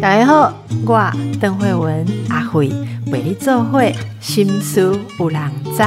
大家好，我邓慧文阿慧为你做会心思有人知。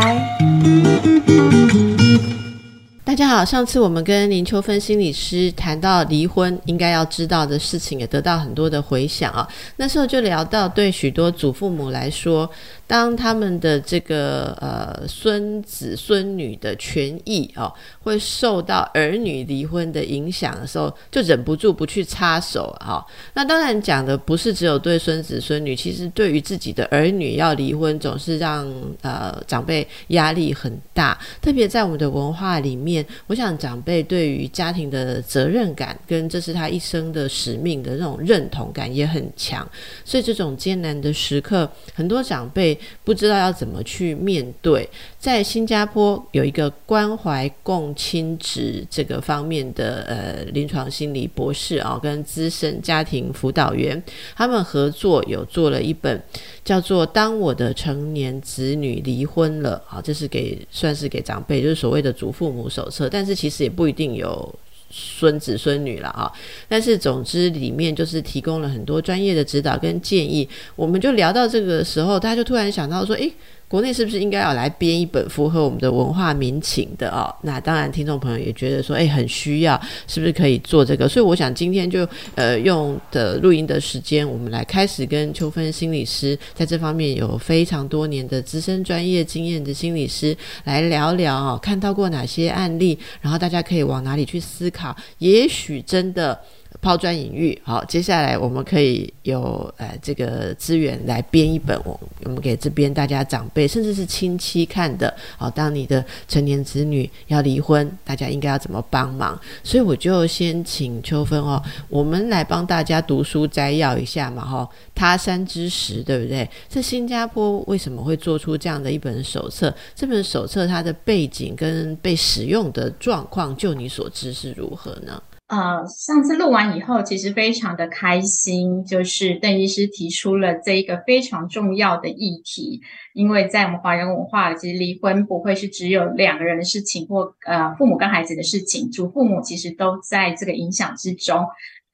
大家好，上次我们跟林秋芬心理师谈到离婚应该要知道的事情，也得到很多的回响啊。那时候就聊到，对许多祖父母来说。当他们的这个呃孙子孙女的权益哦，会受到儿女离婚的影响的时候，就忍不住不去插手哈。那当然讲的不是只有对孙子孙女，其实对于自己的儿女要离婚，总是让呃长辈压力很大。特别在我们的文化里面，我想长辈对于家庭的责任感跟这是他一生的使命的那种认同感也很强。所以这种艰难的时刻，很多长辈。不知道要怎么去面对，在新加坡有一个关怀共亲职这个方面的呃临床心理博士啊，跟资深家庭辅导员，他们合作有做了一本叫做《当我的成年子女离婚了》啊，这是给算是给长辈，就是所谓的祖父母手册，但是其实也不一定有。孙子孙女了啊，但是总之里面就是提供了很多专业的指导跟建议。我们就聊到这个时候，他就突然想到说：“诶。国内是不是应该要来编一本符合我们的文化民情的哦？那当然，听众朋友也觉得说，哎，很需要，是不是可以做这个？所以我想今天就呃用的录音的时间，我们来开始跟秋芬心理师在这方面有非常多年的资深专业经验的心理师来聊聊哦，看到过哪些案例，然后大家可以往哪里去思考，也许真的。抛砖引玉，好，接下来我们可以有呃这个资源来编一本，我我们给这边大家长辈甚至是亲戚看的，好，当你的成年子女要离婚，大家应该要怎么帮忙？所以我就先请秋芬哦，我们来帮大家读书摘要一下嘛，哈，他山之石，对不对？这新加坡为什么会做出这样的一本手册？这本手册它的背景跟被使用的状况，就你所知是如何呢？呃，上次录完以后，其实非常的开心，就是邓医师提出了这一个非常重要的议题，因为在我们华人文化，其实离婚不会是只有两个人的事情，或呃父母跟孩子的事情，祖父母其实都在这个影响之中，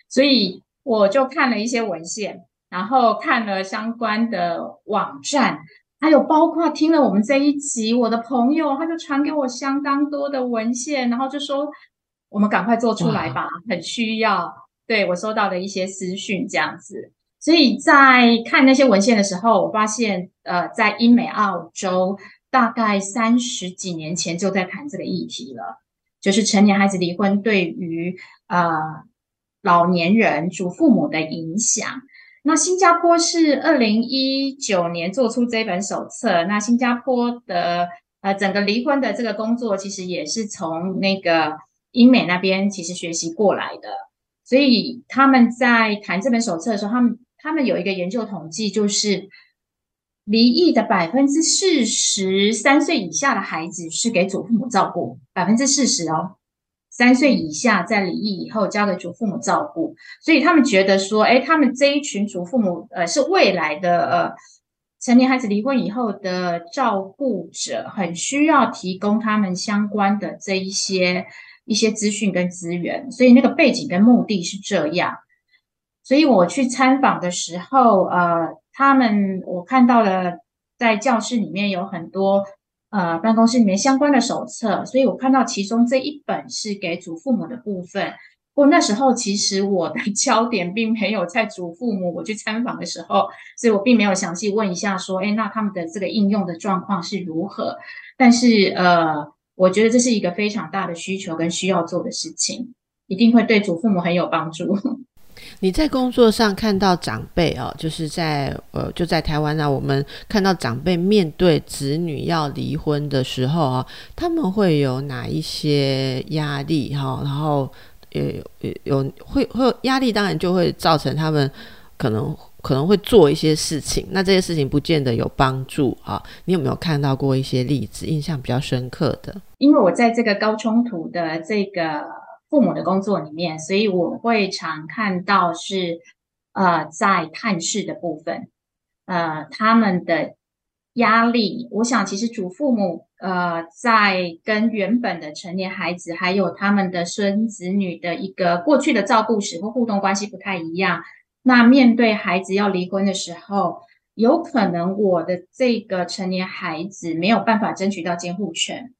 所以我就看了一些文献，然后看了相关的网站，还有包括听了我们这一集，我的朋友他就传给我相当多的文献，然后就说。我们赶快做出来吧，很需要。对我收到的一些私讯这样子，所以在看那些文献的时候，我发现，呃，在英美澳洲，大概三十几年前就在谈这个议题了，就是成年孩子离婚对于呃老年人祖父母的影响。那新加坡是二零一九年做出这本手册，那新加坡的呃整个离婚的这个工作，其实也是从那个。英美那边其实学习过来的，所以他们在谈这本手册的时候，他们他们有一个研究统计，就是离异的百分之四十三岁以下的孩子是给祖父母照顾，百分之四十哦，三岁以下在离异以后交给祖父母照顾，所以他们觉得说，哎，他们这一群祖父母，呃，是未来的呃成年孩子离婚以后的照顾者，很需要提供他们相关的这一些。一些资讯跟资源，所以那个背景跟目的是这样。所以我去参访的时候，呃，他们我看到了在教室里面有很多呃办公室里面相关的手册，所以我看到其中这一本是给祖父母的部分。不过那时候其实我的 焦点并没有在祖父母，我去参访的时候，所以我并没有详细问一下说，哎，那他们的这个应用的状况是如何？但是呃。我觉得这是一个非常大的需求跟需要做的事情，一定会对祖父母很有帮助。你在工作上看到长辈哦，就是在呃，就在台湾啊，我们看到长辈面对子女要离婚的时候啊，他们会有哪一些压力哈？然后呃有会会压力，当然就会造成他们可能。可能会做一些事情，那这些事情不见得有帮助啊。你有没有看到过一些例子，印象比较深刻的？因为我在这个高冲突的这个父母的工作里面，所以我会常看到是呃，在探视的部分，呃，他们的压力，我想其实祖父母呃，在跟原本的成年孩子还有他们的孙子女的一个过去的照顾史或互动关系不太一样。那面对孩子要离婚的时候，有可能我的这个成年孩子没有办法争取到监护权。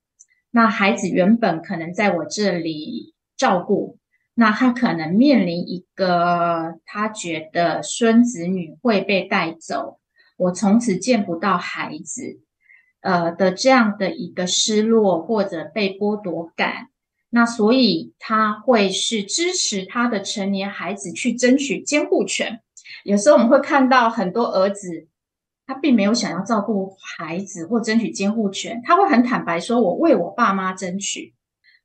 那孩子原本可能在我这里照顾，那他可能面临一个他觉得孙子女会被带走。我从此见不到孩子，呃的这样的一个失落或者被剥夺感，那所以他会是支持他的成年孩子去争取监护权。有时候我们会看到很多儿子，他并没有想要照顾孩子或争取监护权，他会很坦白说：“我为我爸妈争取，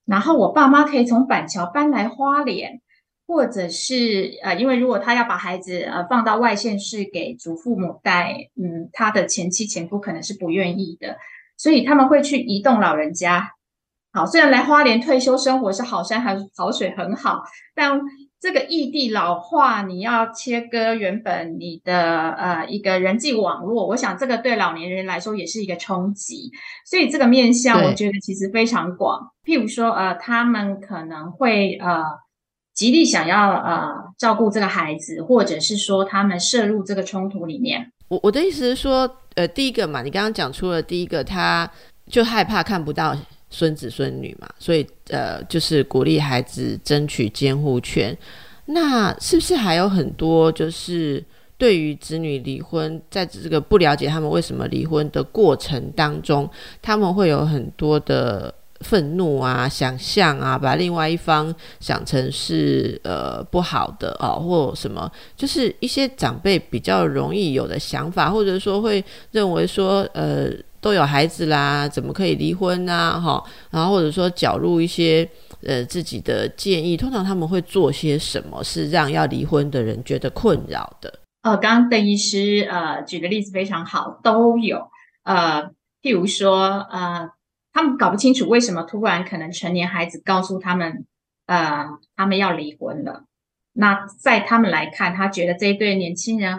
然后我爸妈可以从板桥搬来花莲。”或者是呃，因为如果他要把孩子呃放到外县市给祖父母带，嗯，他的前妻前夫可能是不愿意的，所以他们会去移动老人家。好，虽然来花莲退休生活是好山好好水很好，但这个异地老化，你要切割原本你的呃一个人际网络，我想这个对老年人来说也是一个冲击。所以这个面向我觉得其实非常广，譬如说呃，他们可能会呃。极力想要呃照顾这个孩子，或者是说他们涉入这个冲突里面。我我的意思是说，呃，第一个嘛，你刚刚讲出了第一个，他就害怕看不到孙子孙女嘛，所以呃，就是鼓励孩子争取监护权。那是不是还有很多就是对于子女离婚，在这个不了解他们为什么离婚的过程当中，他们会有很多的。愤怒啊，想象啊，把另外一方想成是呃不好的哦，或什么，就是一些长辈比较容易有的想法，或者说会认为说呃都有孩子啦，怎么可以离婚啊？哈，然后或者说缴入一些呃自己的建议，通常他们会做些什么，是让要离婚的人觉得困扰的？呃，刚刚邓医师呃举的例子非常好，都有呃，譬如说呃。他们搞不清楚为什么突然可能成年孩子告诉他们，呃，他们要离婚了。那在他们来看，他觉得这一对年轻人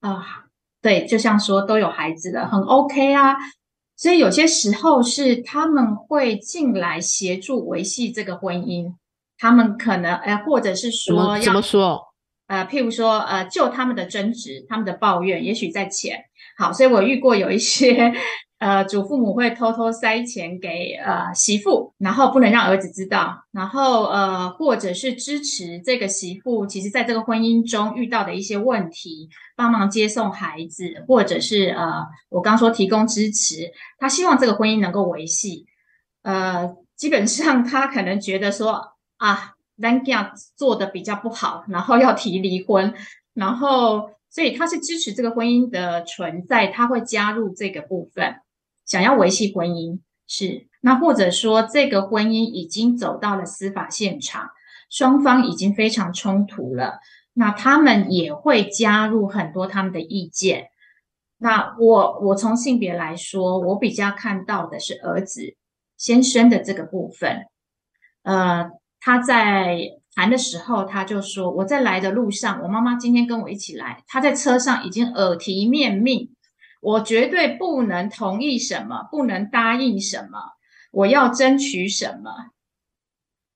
啊，对，就像说都有孩子了，很 OK 啊。所以有些时候是他们会进来协助维系这个婚姻。他们可能哎，或者是说怎么说？呃，譬如说呃，就他们的争执、他们的抱怨，也许在前。好，所以我遇过有一些。呃，祖父母会偷偷塞钱给呃媳妇，然后不能让儿子知道，然后呃，或者是支持这个媳妇，其实在这个婚姻中遇到的一些问题，帮忙接送孩子，或者是呃，我刚说提供支持，他希望这个婚姻能够维系。呃，基本上他可能觉得说啊 l a n g a 做的比较不好，然后要提离婚，然后所以他是支持这个婚姻的存在，他会加入这个部分。想要维系婚姻是那，或者说这个婚姻已经走到了司法现场，双方已经非常冲突了，那他们也会加入很多他们的意见。那我我从性别来说，我比较看到的是儿子先生的这个部分。呃，他在谈的时候，他就说我在来的路上，我妈妈今天跟我一起来，他在车上已经耳提面命。我绝对不能同意什么，不能答应什么，我要争取什么。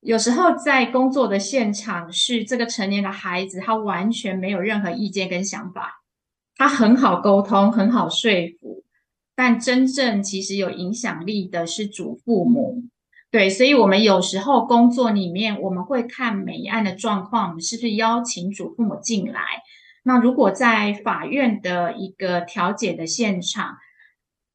有时候在工作的现场，是这个成年的孩子，他完全没有任何意见跟想法，他很好沟通，很好说服。但真正其实有影响力的是祖父母，对，所以我们有时候工作里面，我们会看每一案的状况，我们是不是邀请祖父母进来。那如果在法院的一个调解的现场，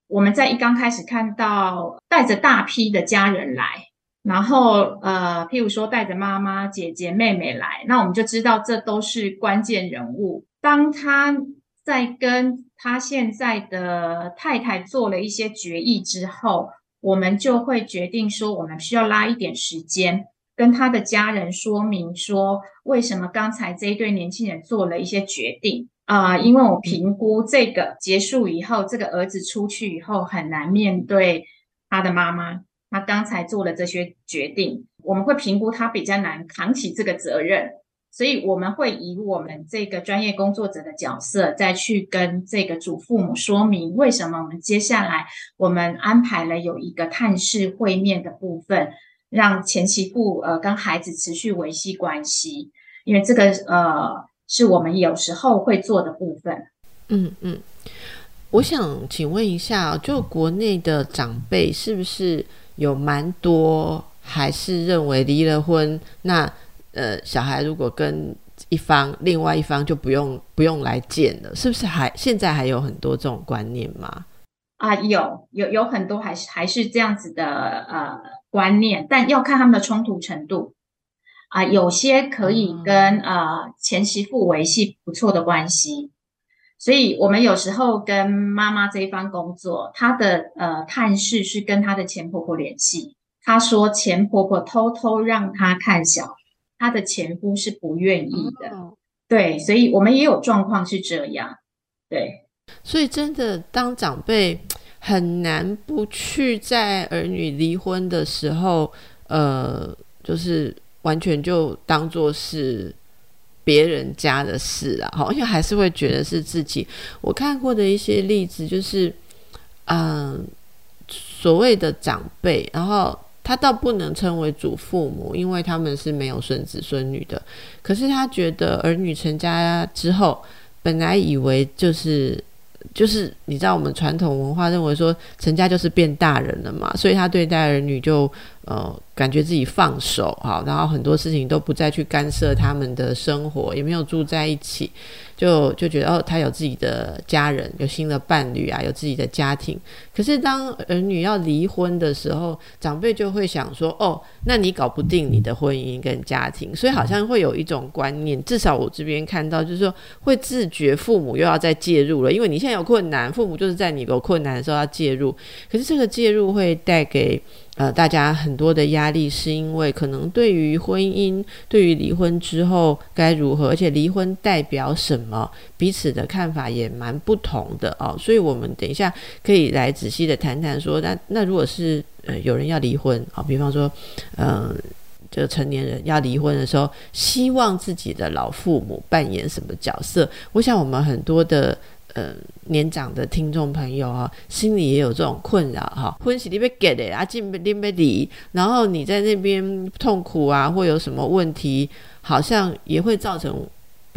我们在一刚开始看到带着大批的家人来，然后呃，譬如说带着妈妈、姐姐、妹妹来，那我们就知道这都是关键人物。当他在跟他现在的太太做了一些决议之后，我们就会决定说，我们需要拉一点时间。跟他的家人说明说，为什么刚才这一对年轻人做了一些决定啊？因为我评估这个结束以后，这个儿子出去以后很难面对他的妈妈。他刚才做了这些决定，我们会评估他比较难扛起这个责任。所以我们会以我们这个专业工作者的角色，再去跟这个祖父母说明，为什么我们接下来我们安排了有一个探视会面的部分，让前媳妇呃跟孩子持续维系关系，因为这个呃是我们有时候会做的部分。嗯嗯，我想请问一下，就国内的长辈是不是有蛮多，还是认为离了婚那？呃，小孩如果跟一方，另外一方就不用不用来见了，是不是？还现在还有很多这种观念吗？啊，有有有很多还是还是这样子的呃观念，但要看他们的冲突程度啊。有些可以跟呃前媳妇维系不错的关系，所以我们有时候跟妈妈这一方工作，她的呃探视是跟她的前婆婆联系，她说前婆婆偷偷让她看小。她的前夫是不愿意的，对，所以我们也有状况是这样，对，所以真的当长辈很难不去在儿女离婚的时候，呃，就是完全就当做是别人家的事啊，好，因为还是会觉得是自己。我看过的一些例子就是，嗯，所谓的长辈，然后。他倒不能称为祖父母，因为他们是没有孙子孙女的。可是他觉得儿女成家之后，本来以为就是就是你知道，我们传统文化认为说成家就是变大人了嘛，所以他对待儿女就呃感觉自己放手哈，然后很多事情都不再去干涉他们的生活，也没有住在一起。就就觉得哦，他有自己的家人，有新的伴侣啊，有自己的家庭。可是当儿女要离婚的时候，长辈就会想说：哦，那你搞不定你的婚姻跟家庭，所以好像会有一种观念。至少我这边看到，就是说会自觉父母又要再介入了，因为你现在有困难，父母就是在你有困难的时候要介入。可是这个介入会带给。呃，大家很多的压力是因为可能对于婚姻，对于离婚之后该如何，而且离婚代表什么，彼此的看法也蛮不同的哦。所以，我们等一下可以来仔细的谈谈，说那那如果是呃有人要离婚啊，比方说，嗯，这个成年人要离婚的时候，希望自己的老父母扮演什么角色？我想我们很多的。呃，年长的听众朋友啊，心里也有这种困扰哈。婚喜你被给的啊，进不进不离，然后你在那边痛苦啊，或有什么问题，好像也会造成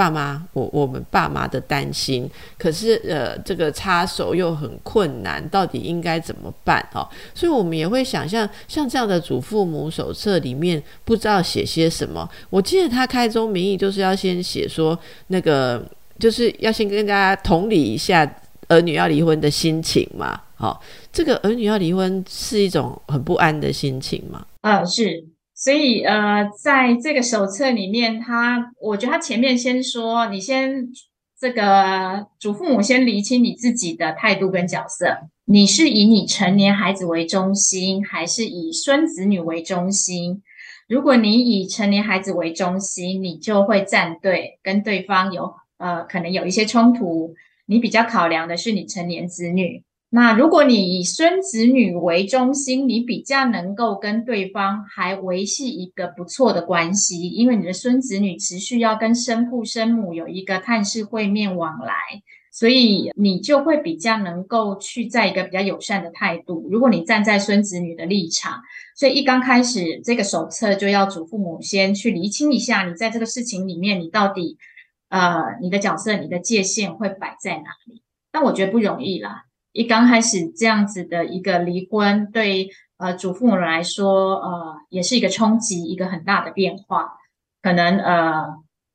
爸妈我我们爸妈的担心。可是呃，这个插手又很困难，到底应该怎么办哦？所以我们也会想象，像这样的祖父母手册里面不知道写些什么。我记得他开宗明义就是要先写说那个。就是要先跟大家同理一下儿女要离婚的心情嘛，好，这个儿女要离婚是一种很不安的心情嘛，啊，是，所以呃，在这个手册里面，他我觉得他前面先说，你先这个祖父母先厘清你自己的态度跟角色，你是以你成年孩子为中心，还是以孙子女为中心？如果你以成年孩子为中心，你就会站队，跟对方有。呃，可能有一些冲突，你比较考量的是你成年子女。那如果你以孙子女为中心，你比较能够跟对方还维系一个不错的关系，因为你的孙子女持续要跟生父生母有一个探视会面往来，所以你就会比较能够去在一个比较友善的态度。如果你站在孙子女的立场，所以一刚开始这个手册就要祖父母先去厘清一下，你在这个事情里面你到底。呃，你的角色、你的界限会摆在哪里？但我觉得不容易啦。一刚开始这样子的一个离婚，对呃祖父母来说，呃，也是一个冲击，一个很大的变化。可能呃，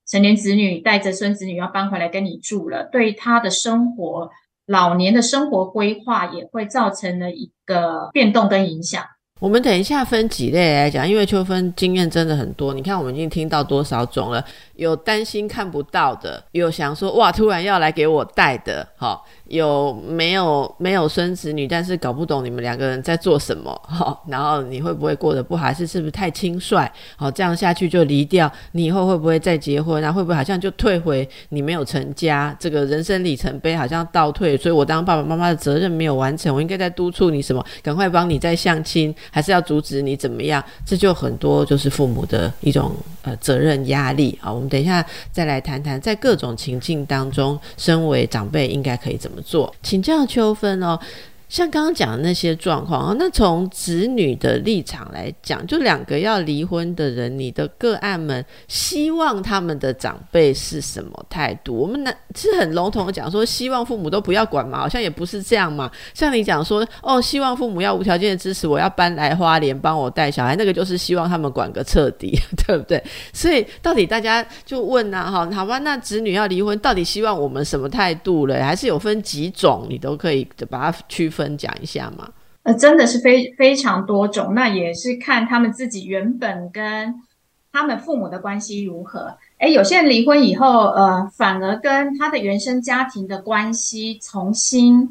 成年子女带着孙子女要搬回来跟你住了，对他的生活、老年的生活规划也会造成了一个变动跟影响。我们等一下分几类来讲，因为秋分经验真的很多。你看，我们已经听到多少种了？有担心看不到的，有想说哇，突然要来给我带的，好。有没有没有孙子女，但是搞不懂你们两个人在做什么哈？然后你会不会过得不好？是是不是太轻率？好，这样下去就离掉。你以后会不会再结婚？然后会不会好像就退回你没有成家？这个人生里程碑好像倒退，所以我当爸爸妈妈的责任没有完成，我应该在督促你什么？赶快帮你再相亲，还是要阻止你怎么样？这就很多就是父母的一种呃责任压力啊。我们等一下再来谈谈，在各种情境当中，身为长辈应该可以怎么做？请教秋分哦。像刚刚讲的那些状况啊，那从子女的立场来讲，就两个要离婚的人，你的个案们希望他们的长辈是什么态度？我们呢是很笼统的讲说，希望父母都不要管嘛，好像也不是这样嘛。像你讲说，哦，希望父母要无条件的支持，我要搬来花莲帮我带小孩，那个就是希望他们管个彻底，对不对？所以到底大家就问呐，哈，好吧，那子女要离婚，到底希望我们什么态度嘞？还是有分几种，你都可以把它区。分分讲一下吗？呃，真的是非非常多种，那也是看他们自己原本跟他们父母的关系如何。诶，有些人离婚以后，呃，反而跟他的原生家庭的关系重新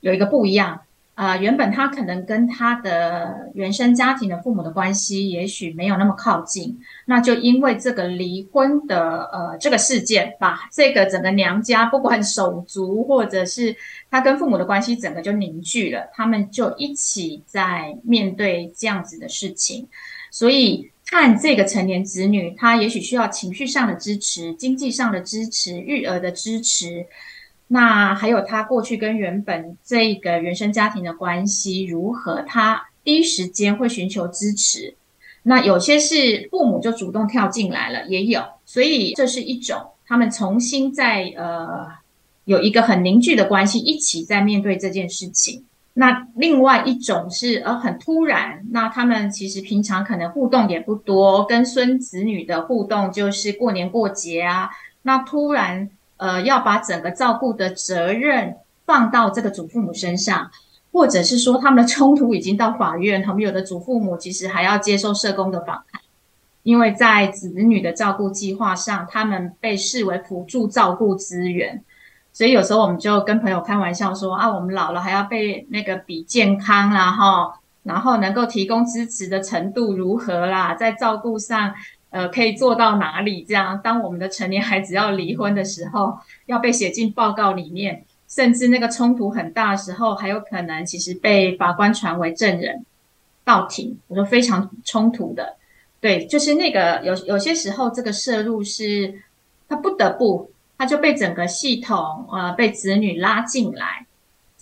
有一个不一样。啊，原本他可能跟他的原生家庭的父母的关系也许没有那么靠近，那就因为这个离婚的呃这个事件，把这个整个娘家不管手足或者是他跟父母的关系整个就凝聚了，他们就一起在面对这样子的事情，所以看这个成年子女，他也许需要情绪上的支持、经济上的支持、育儿的支持。那还有他过去跟原本这个原生家庭的关系如何？他第一时间会寻求支持。那有些是父母就主动跳进来了，也有。所以这是一种他们重新在呃有一个很凝聚的关系，一起在面对这件事情。那另外一种是呃很突然，那他们其实平常可能互动也不多，跟孙子女的互动就是过年过节啊。那突然。呃，要把整个照顾的责任放到这个祖父母身上，或者是说他们的冲突已经到法院，他们有的祖父母其实还要接受社工的访谈，因为在子女的照顾计划上，他们被视为辅助照顾资源，所以有时候我们就跟朋友开玩笑说啊，我们老了还要被那个比健康啦，哈，然后能够提供支持的程度如何啦，在照顾上。呃，可以做到哪里？这样，当我们的成年孩子要离婚的时候，要被写进报告里面，甚至那个冲突很大的时候，还有可能其实被法官传为证人到庭，我说非常冲突的。对，就是那个有有些时候，这个摄入是他不得不，他就被整个系统呃被子女拉进来。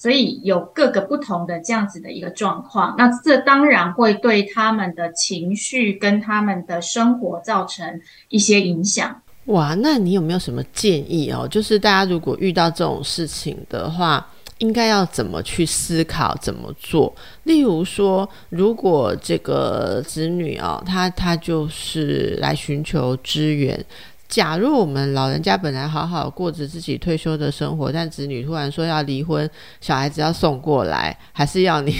所以有各个不同的这样子的一个状况，那这当然会对他们的情绪跟他们的生活造成一些影响。哇，那你有没有什么建议哦？就是大家如果遇到这种事情的话，应该要怎么去思考，怎么做？例如说，如果这个子女哦，他他就是来寻求支援。假如我们老人家本来好好过着自己退休的生活，但子女突然说要离婚，小孩子要送过来，还是要你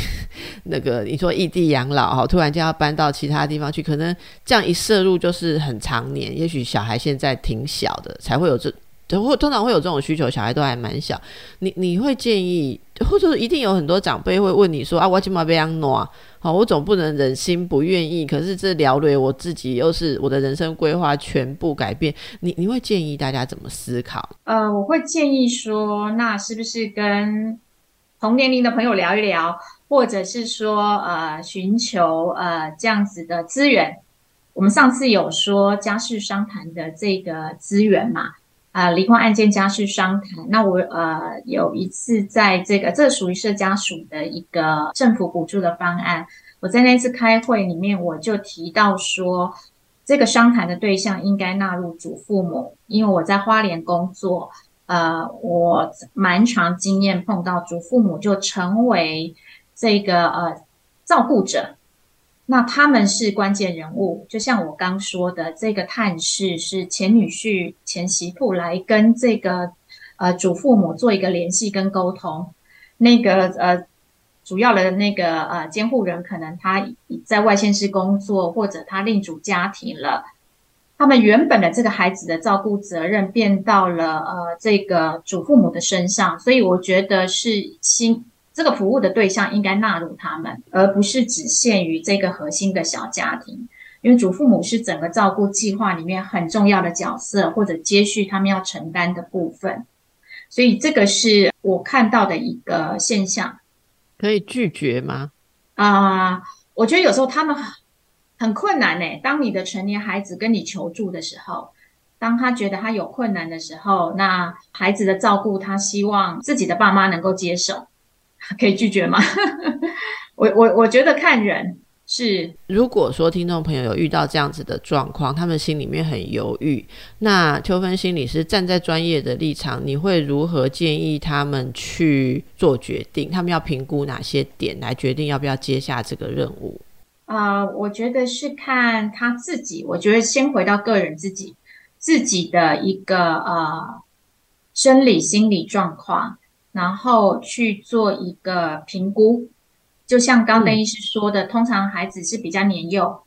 那个你说异地养老哈，突然间要搬到其他地方去，可能这样一摄入就是很长年。也许小孩现在挺小的，才会有这，会通常会有这种需求，小孩都还蛮小。你你会建议，或者一定有很多长辈会问你说啊，我起码被养诺。好，我总不能忍心不愿意，可是这聊累我自己，又是我的人生规划全部改变。你你会建议大家怎么思考？呃，我会建议说，那是不是跟同年龄的朋友聊一聊，或者是说，呃，寻求呃这样子的资源。我们上次有说家事商谈的这个资源嘛？啊，离婚案件家事商谈。那我呃有一次在这个，这属于社家属的一个政府补助的方案。我在那次开会里面，我就提到说，这个商谈的对象应该纳入祖父母，因为我在花莲工作，呃，我蛮长经验碰到祖父母就成为这个呃照顾者。那他们是关键人物，就像我刚说的，这个探视是前女婿、前媳妇来跟这个呃祖父母做一个联系跟沟通。那个呃主要的那个呃监护人可能他在外县市工作，或者他另组家庭了。他们原本的这个孩子的照顾责任变到了呃这个祖父母的身上，所以我觉得是新。这个服务的对象应该纳入他们，而不是只限于这个核心的小家庭。因为祖父母是整个照顾计划里面很重要的角色，或者接续他们要承担的部分。所以这个是我看到的一个现象。可以拒绝吗？啊，我觉得有时候他们很困难呢。当你的成年孩子跟你求助的时候，当他觉得他有困难的时候，那孩子的照顾，他希望自己的爸妈能够接受，可以拒绝吗？我我我觉得看人。是，如果说听众朋友有遇到这样子的状况，他们心里面很犹豫，那秋分心理师站在专业的立场，你会如何建议他们去做决定？他们要评估哪些点来决定要不要接下这个任务？啊，我觉得是看他自己。我觉得先回到个人自己自己的一个呃生理心理状况，然后去做一个评估。就像刚邓医师说的，通常孩子是比较年幼，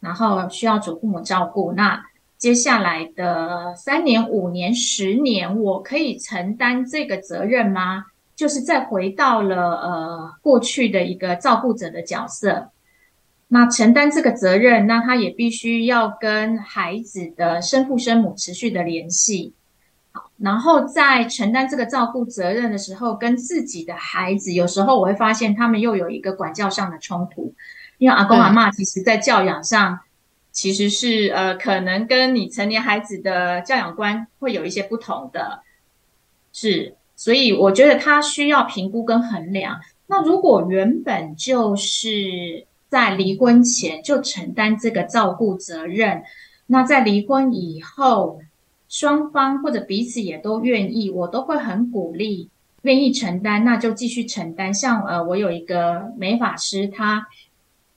然后需要祖父母照顾。那接下来的三年、五年、十年，我可以承担这个责任吗？就是再回到了呃过去的一个照顾者的角色。那承担这个责任，那他也必须要跟孩子的生父生母持续的联系。然后在承担这个照顾责任的时候，跟自己的孩子，有时候我会发现他们又有一个管教上的冲突，因为阿公阿妈其实在教养上其实是呃，可能跟你成年孩子的教养观会有一些不同的，是，所以我觉得他需要评估跟衡量。那如果原本就是在离婚前就承担这个照顾责任，那在离婚以后。双方或者彼此也都愿意，我都会很鼓励，愿意承担，那就继续承担。像呃，我有一个美发师，他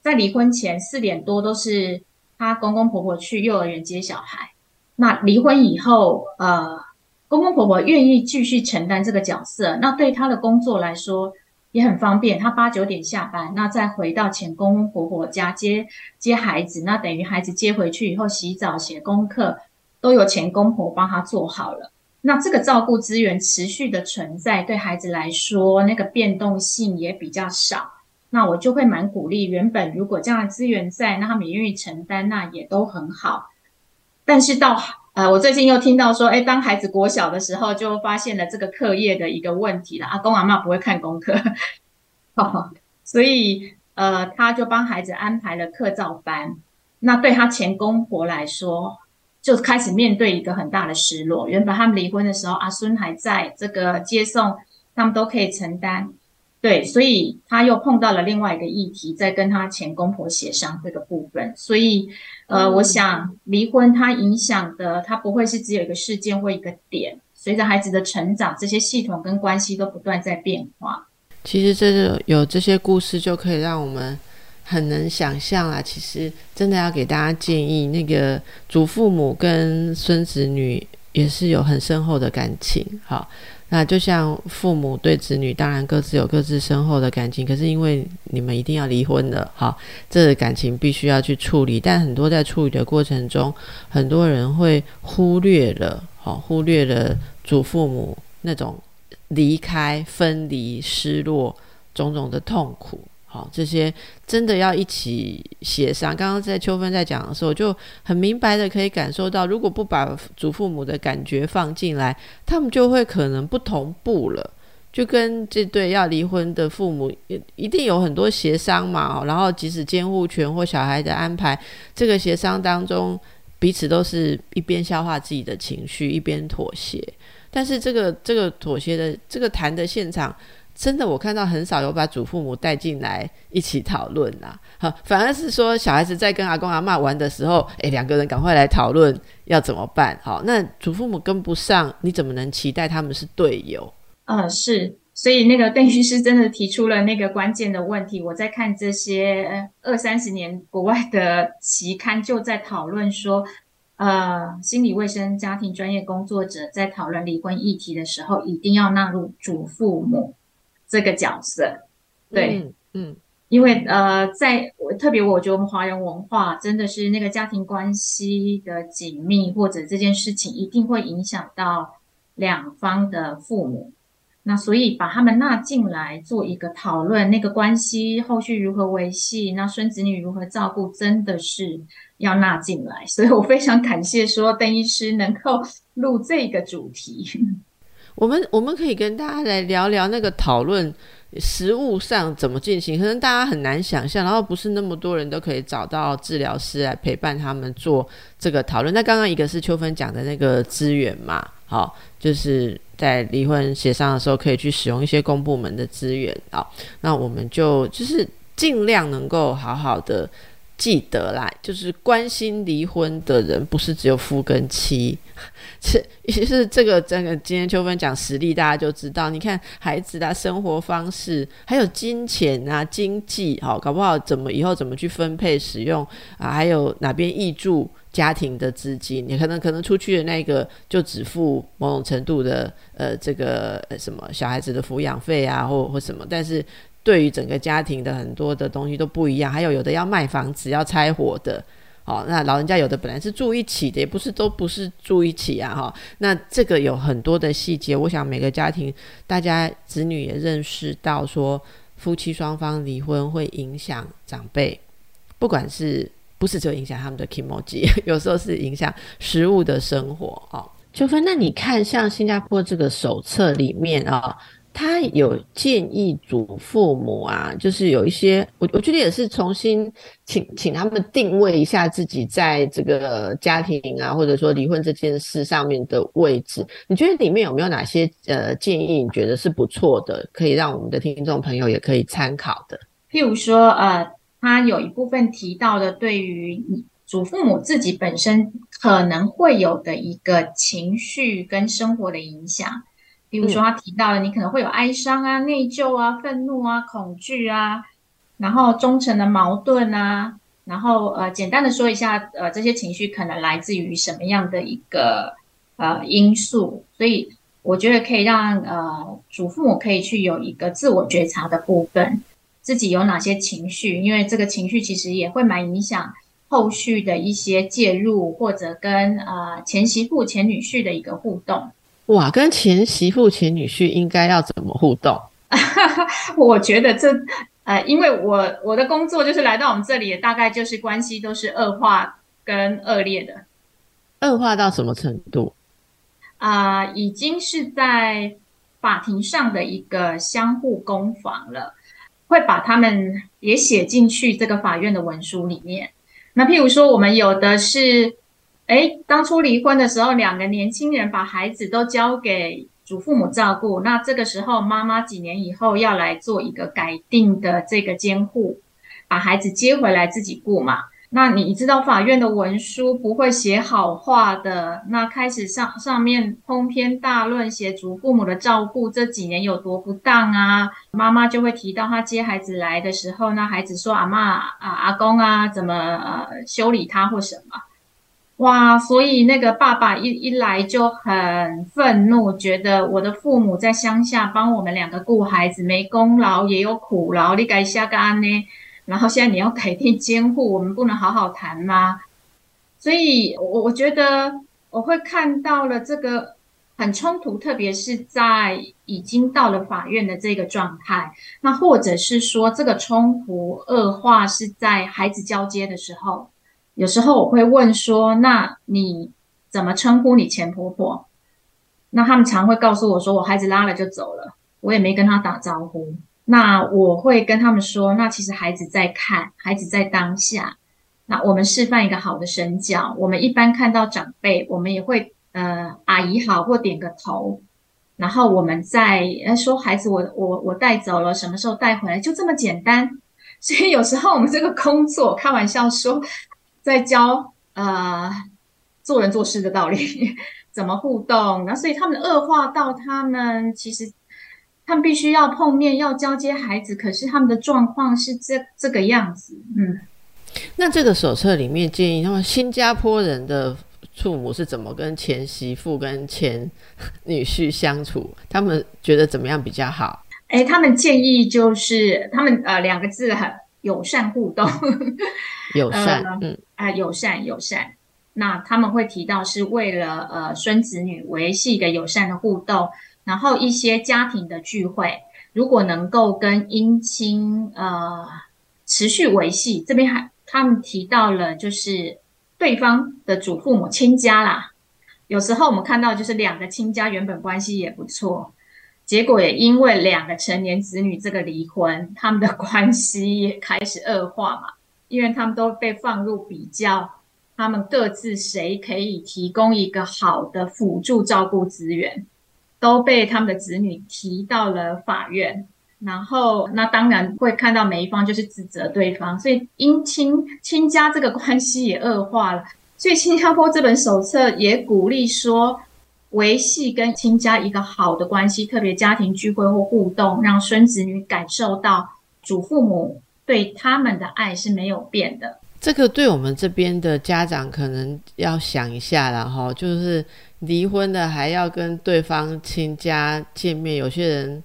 在离婚前四点多都是他公公婆婆去幼儿园接小孩。那离婚以后，呃，公公婆婆愿意继续承担这个角色，那对他的工作来说也很方便。他八九点下班，那再回到前公公婆婆家接接孩子，那等于孩子接回去以后洗澡、写功课。都有前公婆帮他做好了，那这个照顾资源持续的存在，对孩子来说，那个变动性也比较少。那我就会蛮鼓励，原本如果这样的资源在，那他们也愿意承担，那也都很好。但是到呃，我最近又听到说，哎，当孩子国小的时候，就发现了这个课业的一个问题了。阿公阿妈不会看功课，所以呃，他就帮孩子安排了课照班。那对他前公婆来说，就开始面对一个很大的失落。原本他们离婚的时候，阿孙还在这个接送，他们都可以承担。对，所以他又碰到了另外一个议题，在跟他前公婆协商这个部分。所以，呃，我想离婚它影响的，它不会是只有一个事件或一个点。随着孩子的成长，这些系统跟关系都不断在变化。其实，这个有这些故事，就可以让我们。很能想象啊，其实真的要给大家建议，那个祖父母跟孙子女也是有很深厚的感情。好，那就像父母对子女，当然各自有各自深厚的感情，可是因为你们一定要离婚了，好，这个感情必须要去处理。但很多在处理的过程中，很多人会忽略了，好，忽略了祖父母那种离开、分离、失落种种的痛苦。好，这些真的要一起协商。刚刚在秋分在讲的时候，就很明白的可以感受到，如果不把祖父母的感觉放进来，他们就会可能不同步了。就跟这对要离婚的父母，一定有很多协商嘛。然后即使监护权或小孩的安排，这个协商当中，彼此都是一边消化自己的情绪，一边妥协。但是这个这个妥协的这个谈的现场。真的，我看到很少有把祖父母带进来一起讨论啦，好，反而是说小孩子在跟阿公阿妈玩的时候，诶，两个人赶快来讨论要怎么办。好，那祖父母跟不上，你怎么能期待他们是队友？呃，是，所以那个邓医师真的提出了那个关键的问题。我在看这些二三十年国外的期刊，就在讨论说，呃，心理卫生家庭专业工作者在讨论离婚议题的时候，一定要纳入祖父母。这个角色，对，嗯，因为呃，在我特别，我觉得我们华人文化真的是那个家庭关系的紧密，或者这件事情一定会影响到两方的父母，那所以把他们纳进来做一个讨论，那个关系后续如何维系，那孙子女如何照顾，真的是要纳进来，所以我非常感谢说邓医师能够录这个主题。我们我们可以跟大家来聊聊那个讨论实物上怎么进行，可能大家很难想象，然后不是那么多人都可以找到治疗师来陪伴他们做这个讨论。那刚刚一个是秋芬讲的那个资源嘛，好，就是在离婚协商的时候可以去使用一些公部门的资源啊，那我们就就是尽量能够好好的。记得啦，就是关心离婚的人不是只有夫跟妻，是其实这个这个今天秋分讲实例，大家就知道。你看孩子的生活方式，还有金钱啊、经济，好搞不好怎么以后怎么去分配使用啊？还有哪边挹注家庭的资金？你可能可能出去的那个就只付某种程度的呃这个什么小孩子的抚养费啊，或或什么，但是。对于整个家庭的很多的东西都不一样，还有有的要卖房子要拆伙的，好，那老人家有的本来是住一起的，也不是都不是住一起啊，哈，那这个有很多的细节，我想每个家庭大家子女也认识到说，夫妻双方离婚会影响长辈，不管是不是就影响他们的 kimoji，有时候是影响食物的生活，哦，秋芬，那你看像新加坡这个手册里面啊。他有建议祖父母啊，就是有一些，我我觉得也是重新请请他们定位一下自己在这个家庭啊，或者说离婚这件事上面的位置。你觉得里面有没有哪些呃建议？你觉得是不错的，可以让我们的听众朋友也可以参考的？譬如说，呃，他有一部分提到的，对于祖父母自己本身可能会有的一个情绪跟生活的影响。比如说，他提到了你可能会有哀伤啊、内疚啊、愤怒啊、恐惧啊，然后忠诚的矛盾啊，然后呃，简单的说一下，呃，这些情绪可能来自于什么样的一个呃因素？所以我觉得可以让呃祖父母可以去有一个自我觉察的部分，自己有哪些情绪，因为这个情绪其实也会蛮影响后续的一些介入，或者跟呃前媳妇、前女婿的一个互动。哇，跟前媳妇、前女婿应该要怎么互动？我觉得这呃，因为我我的工作就是来到我们这里，大概就是关系都是恶化跟恶劣的。恶化到什么程度？啊，已经是在法庭上的一个相互攻防了，会把他们也写进去这个法院的文书里面。那譬如说，我们有的是。哎，当初离婚的时候，两个年轻人把孩子都交给祖父母照顾。那这个时候，妈妈几年以后要来做一个改定的这个监护，把孩子接回来自己顾嘛。那你知道法院的文书不会写好话的。那开始上上面通篇大论写祖父母的照顾这几年有多不当啊，妈妈就会提到她接孩子来的时候，那孩子说阿妈啊阿公啊怎么呃修理他或什么。哇，所以那个爸爸一一来就很愤怒，觉得我的父母在乡下帮我们两个顾孩子，没功劳也有苦劳，你该下个安呢？然后现在你要改变监护，我们不能好好谈吗？所以，我我觉得我会看到了这个很冲突，特别是在已经到了法院的这个状态，那或者是说这个冲突恶化是在孩子交接的时候。有时候我会问说：“那你怎么称呼你前婆婆？”那他们常会告诉我说：“我孩子拉了就走了，我也没跟他打招呼。”那我会跟他们说：“那其实孩子在看，孩子在当下。那我们示范一个好的身教。我们一般看到长辈，我们也会呃阿姨好或点个头，然后我们再说孩子，我我我带走了，什么时候带回来？就这么简单。所以有时候我们这个工作，开玩笑说。在教呃做人做事的道理，怎么互动？那所以他们恶化到他们其实他们必须要碰面，要交接孩子，可是他们的状况是这这个样子。嗯，那这个手册里面建议，他们新加坡人的父母是怎么跟前媳妇跟前女婿相处？他们觉得怎么样比较好？哎，他们建议就是他们呃两个字很。友善互动，友善，嗯啊，友善友善。那他们会提到是为了呃孙子女维系一个友善的互动，然后一些家庭的聚会，如果能够跟姻亲呃持续维系，这边还他们提到了就是对方的祖父母亲家啦，有时候我们看到就是两个亲家原本关系也不错，结果也因为两个成年子女这个离婚，他们的 关系也开始恶化嘛，因为他们都被放入比较，他们各自谁可以提供一个好的辅助照顾资源，都被他们的子女提到了法院。然后，那当然会看到每一方就是指责对方，所以因亲亲家这个关系也恶化了。所以新加坡这本手册也鼓励说，维系跟亲家一个好的关系，特别家庭聚会或互动，让孙子女感受到祖父母对他们的爱是没有变的。这个对我们这边的家长可能要想一下了哈，就是离婚的还要跟对方亲家见面，有些人。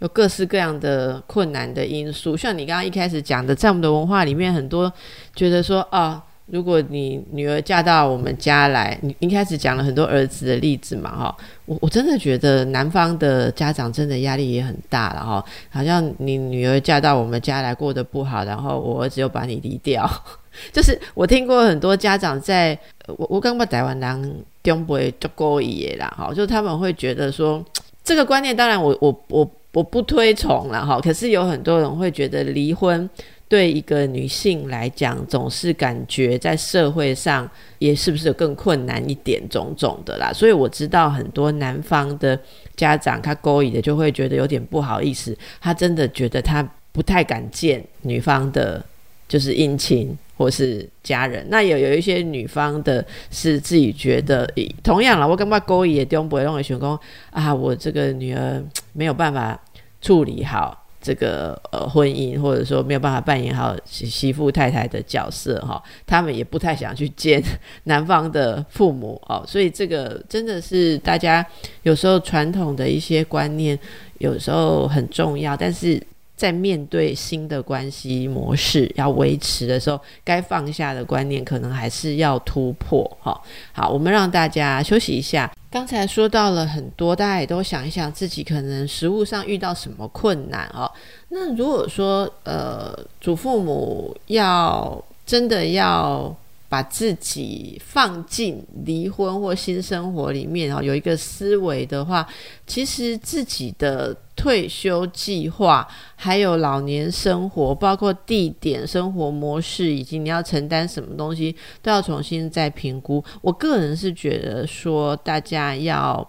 有各式各样的困难的因素，像你刚刚一开始讲的，在我们的文化里面，很多觉得说，啊，如果你女儿嫁到我们家来，你一开始讲了很多儿子的例子嘛，哈，我我真的觉得男方的家长真的压力也很大了，哈，好像你女儿嫁到我们家来过得不好，然后我儿子又把你离掉，就是我听过很多家长在，我我刚把台湾人中不会做过一啦，哈，就他们会觉得说，这个观念，当然我我我。我不推崇了哈，可是有很多人会觉得离婚对一个女性来讲，总是感觉在社会上也是不是更困难一点，种种的啦。所以我知道很多男方的家长他勾引的就会觉得有点不好意思，他真的觉得他不太敢见女方的，就是姻亲。或是家人，那有有一些女方的是自己觉得，同样了，我干嘛勾引也丢不会认为选工啊，我这个女儿没有办法处理好这个呃婚姻，或者说没有办法扮演好媳妇太太的角色哈，他们也不太想去见男方的父母哦，所以这个真的是大家有时候传统的一些观念有时候很重要，但是。在面对新的关系模式要维持的时候，该放下的观念可能还是要突破。哈，好，我们让大家休息一下。刚才说到了很多，大家也都想一想自己可能食物上遇到什么困难哦。那如果说呃，祖父母要真的要。把自己放进离婚或新生活里面哦，有一个思维的话，其实自己的退休计划，还有老年生活，包括地点、生活模式，以及你要承担什么东西，都要重新再评估。我个人是觉得说，大家要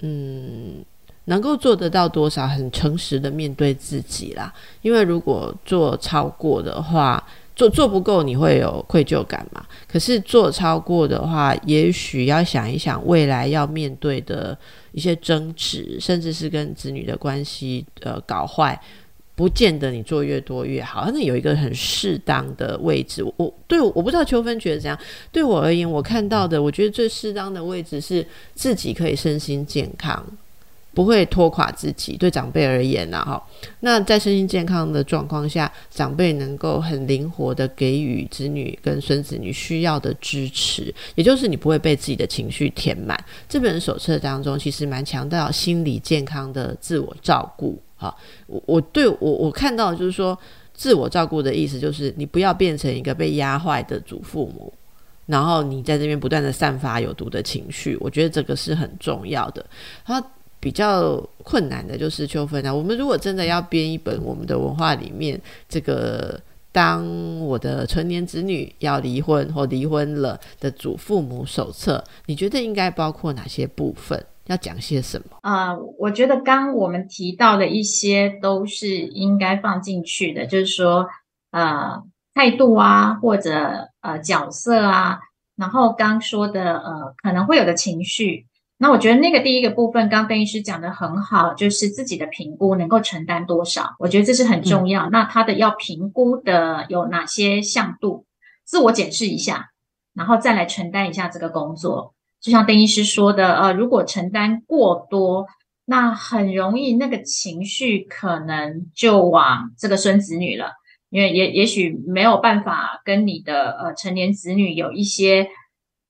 嗯，能够做得到多少，很诚实的面对自己啦。因为如果做超过的话，做做不够，你会有愧疚感嘛？可是做超过的话，也许要想一想未来要面对的一些争执，甚至是跟子女的关系呃搞坏，不见得你做越多越好。那有一个很适当的位置，我对我不知道秋芬觉得怎样。对我而言，我看到的，我觉得最适当的位置是自己可以身心健康。不会拖垮自己，对长辈而言呢，哈，那在身心健康的状况下，长辈能够很灵活的给予子女跟孙子女需要的支持，也就是你不会被自己的情绪填满。这本手册当中其实蛮强调心理健康的自我照顾，哈，我我对我我看到就是说，自我照顾的意思就是你不要变成一个被压坏的祖父母，然后你在这边不断的散发有毒的情绪，我觉得这个是很重要的，然后。比较困难的就是秋分啊。我们如果真的要编一本我们的文化里面，这个当我的成年子女要离婚或离婚了的祖父母手册，你觉得应该包括哪些部分？要讲些什么？啊，我觉得刚我们提到的一些都是应该放进去的，就是说，呃，态度啊，或者呃角色啊，然后刚说的呃可能会有的情绪。那我觉得那个第一个部分，刚邓医师讲的很好，就是自己的评估能够承担多少，我觉得这是很重要。那他的要评估的有哪些向度，自我检视一下，然后再来承担一下这个工作。就像邓医师说的，呃，如果承担过多，那很容易那个情绪可能就往这个孙子女了，因为也也许没有办法跟你的呃成年子女有一些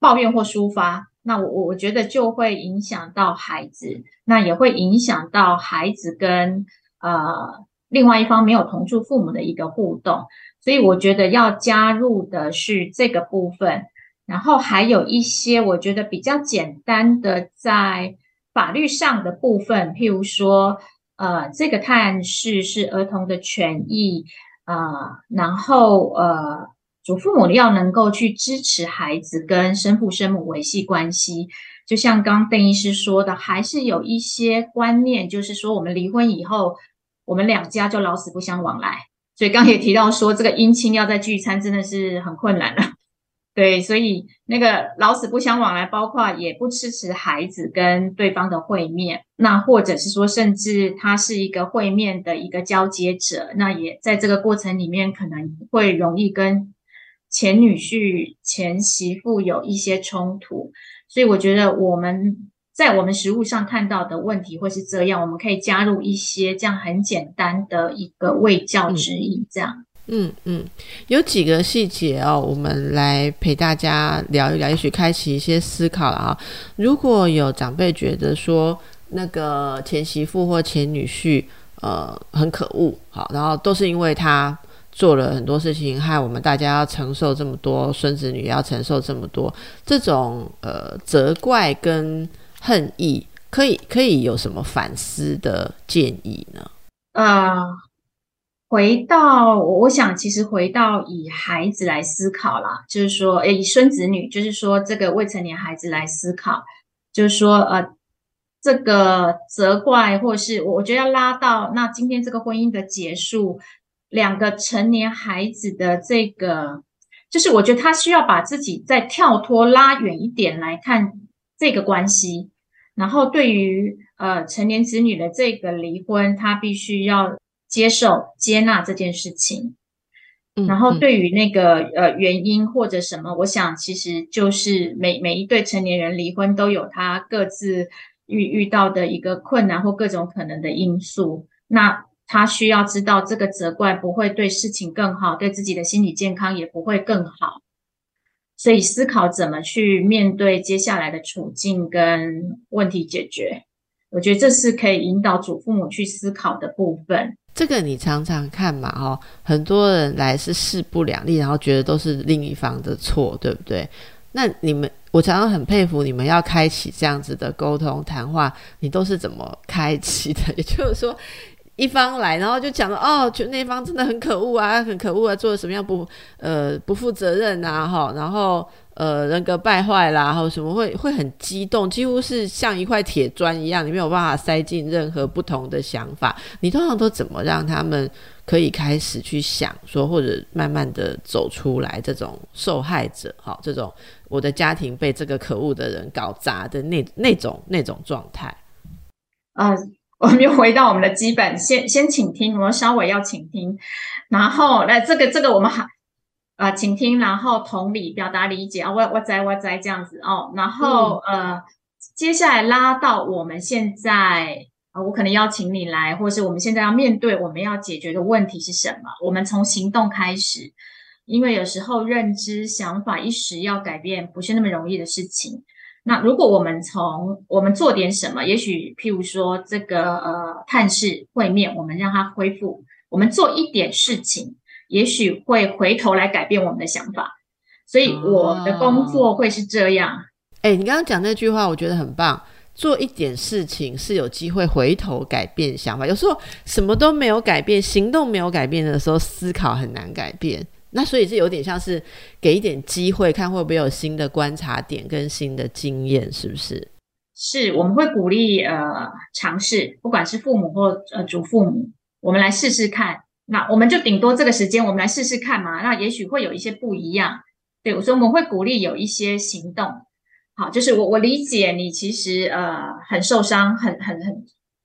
抱怨或抒发。那我我我觉得就会影响到孩子，那也会影响到孩子跟呃另外一方没有同住父母的一个互动，所以我觉得要加入的是这个部分，然后还有一些我觉得比较简单的在法律上的部分，譬如说，呃，这个探视是儿童的权益，呃，然后呃，祖父母要能够去支持孩子跟生父生母维系关系，就像刚邓医师说的，还是有一些观念，就是说我们离婚以后，我们两家就老死不相往来。所以刚也提到说，这个姻亲要在聚餐真的是很困难了，对，所以那个老死不相往来，包括也不支持孩子跟对方的会面，那或者是说，甚至他是一个会面的一个交接者，那也在这个过程里面可能会容易跟前女婿、前媳妇有一些冲突，所以我觉得我们。在我们实物上看到的问题会是这样，我们可以加入一些这样很简单的一个卫教指引，这样。嗯嗯，有几个细节哦，我们来陪大家聊一聊，也许开启一些思考了啊。如果有长辈觉得说那个前媳妇或前女婿呃很可恶，好，然后都是因为他做了很多事情，害我们大家要承受这么多，孙子女要承受这么多，这种呃责怪跟。恨意可以可以有什么反思的建议呢？呃，回到我想，其实回到以孩子来思考啦，就是说，诶以孙子女，就是说这个未成年孩子来思考，就是说，呃，这个责怪，或是我我觉得要拉到那今天这个婚姻的结束，两个成年孩子的这个，就是我觉得他需要把自己再跳脱拉远一点来看这个关系。然后，对于呃成年子女的这个离婚，他必须要接受、接纳这件事情。然后，对于那个呃原因或者什么，我想其实就是每每一对成年人离婚都有他各自遇遇到的一个困难或各种可能的因素。那他需要知道，这个责怪不会对事情更好，对自己的心理健康也不会更好。所以思考怎么去面对接下来的处境跟问题解决，我觉得这是可以引导祖父母去思考的部分。这个你常常看嘛，哈，很多人来是势不两立，然后觉得都是另一方的错，对不对？那你们，我常常很佩服你们要开启这样子的沟通谈话，你都是怎么开启的？也就是说。一方来，然后就讲了哦，就那方真的很可恶啊，很可恶啊，做了什么样不呃不负责任啊，哈，然后呃人格败坏啦，然后什么会会很激动，几乎是像一块铁砖一样，你没有办法塞进任何不同的想法。你通常都怎么让他们可以开始去想说，或者慢慢的走出来这种受害者，哈，这种我的家庭被这个可恶的人搞砸的那那种那种状态，啊。我们又回到我们的基本，先先请听，我们稍微要请听，然后来这个这个我们还啊请听，然后同理表达理解啊，我我在我在这样子哦，然后呃接下来拉到我们现在啊，我可能邀请你来，或是我们现在要面对我们要解决的问题是什么？我们从行动开始，因为有时候认知想法一时要改变不是那么容易的事情。那如果我们从我们做点什么，也许譬如说这个呃探视会面，我们让它恢复，我们做一点事情，也许会回头来改变我们的想法。所以我的工作会是这样。哎，你刚刚讲那句话，我觉得很棒。做一点事情是有机会回头改变想法。有时候什么都没有改变，行动没有改变的时候，思考很难改变。那所以是有点像是给一点机会，看会不会有新的观察点跟新的经验，是不是？是，我们会鼓励呃尝试，不管是父母或呃祖父母，我们来试试看。那我们就顶多这个时间，我们来试试看嘛。那也许会有一些不一样。对我说，我们会鼓励有一些行动。好，就是我我理解你其实呃很受伤，很很很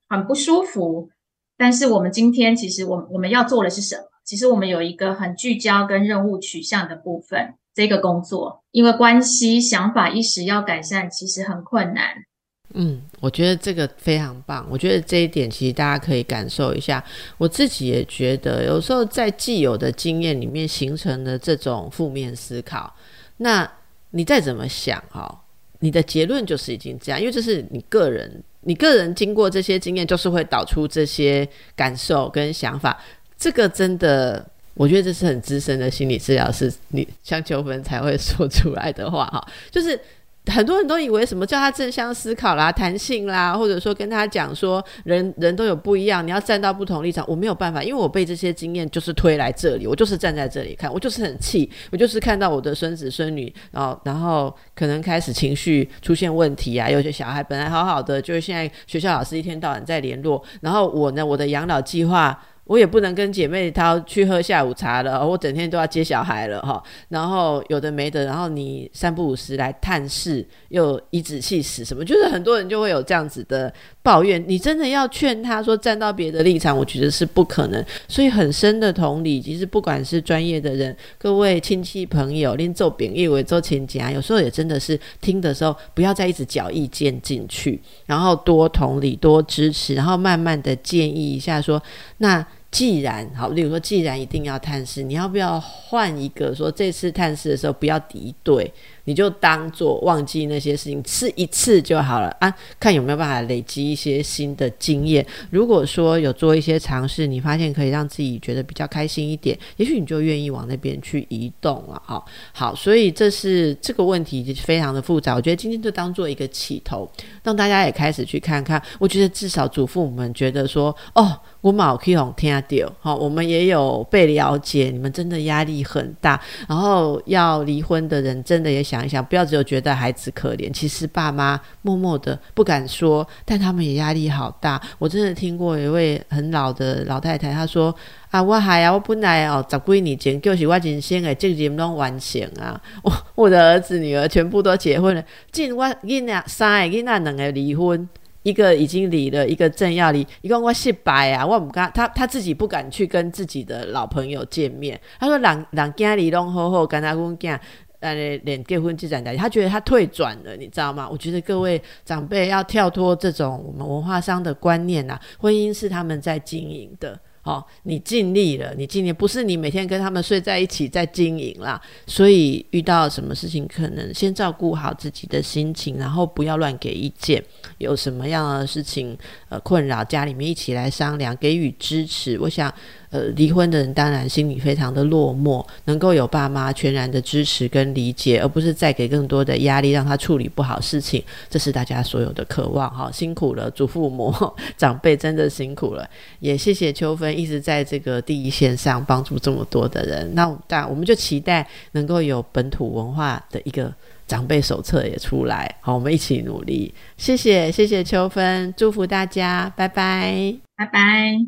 很不舒服。但是我们今天其实我我们要做的是什么？其实我们有一个很聚焦跟任务取向的部分，这个工作，因为关系想法一时要改善，其实很困难。嗯，我觉得这个非常棒。我觉得这一点其实大家可以感受一下。我自己也觉得，有时候在既有的经验里面形成的这种负面思考，那你再怎么想哈，你的结论就是已经这样，因为这是你个人，你个人经过这些经验，就是会导出这些感受跟想法。这个真的，我觉得这是很资深的心理治疗师，你像秋芬才会说出来的话哈，就是。很多人都以为什么叫他正向思考啦、弹性啦，或者说跟他讲说人人都有不一样，你要站到不同立场。我没有办法，因为我被这些经验就是推来这里，我就是站在这里看，我就是很气，我就是看到我的孙子孙女，然后然后可能开始情绪出现问题啊，有些小孩本来好好的，就是现在学校老师一天到晚在联络，然后我呢，我的养老计划。我也不能跟姐妹她去喝下午茶了，我整天都要接小孩了哈。然后有的没的，然后你三不五时来探视，又颐指气使什么，就是很多人就会有这样子的抱怨。你真的要劝他说站到别的立场，我觉得是不可能。所以很深的同理，其实不管是专业的人，各位亲戚朋友，连做饼以为做亲戚啊，有时候也真的是听的时候，不要再一直搅意见进去，然后多同理，多支持，然后慢慢的建议一下说那。既然好，例如说，既然一定要探视，你要不要换一个？说这次探视的时候不要敌对。你就当做忘记那些事情，吃一次就好了啊！看有没有办法累积一些新的经验。如果说有做一些尝试，你发现可以让自己觉得比较开心一点，也许你就愿意往那边去移动了。哈，好，所以这是这个问题非常的复杂。我觉得今天就当做一个起头，让大家也开始去看看。我觉得至少祖父母们觉得说，哦，我冇可以听到，好，我们也有被了解。你们真的压力很大，然后要离婚的人真的也。想一想，不要只有觉得孩子可怜，其实爸妈默默的不敢说，但他们也压力好大。我真的听过一位很老的老太太，她说：“啊，我还啊，我本来哦，十几年前就是我人生的这件拢完成啊，我我的儿子女儿全部都结婚了，竟我囡仔三个囡仔两个离婚。”一个已经离了，一个正要离，一个我失败啊！我唔敢，他他自己不敢去跟自己的老朋友见面。他说：“两两家离拢好好，跟他讲，呃，连结婚这盏大，他觉得他退转了，你知道吗？我觉得各位长辈要跳脱这种我们文化上的观念啊，婚姻是他们在经营的。”好，你尽力了，你尽力不是你每天跟他们睡在一起在经营啦，所以遇到什么事情，可能先照顾好自己的心情，然后不要乱给意见。有什么样的事情呃困扰，家里面一起来商量，给予支持。我想。呃，离婚的人当然心里非常的落寞，能够有爸妈全然的支持跟理解，而不是再给更多的压力让他处理不好事情，这是大家所有的渴望哈。辛苦了，祖父母 长辈真的辛苦了，也谢谢秋芬一直在这个第一线上帮助这么多的人。那但我们就期待能够有本土文化的一个长辈手册也出来，好，我们一起努力。谢谢，谢谢秋芬，祝福大家，拜拜，拜拜。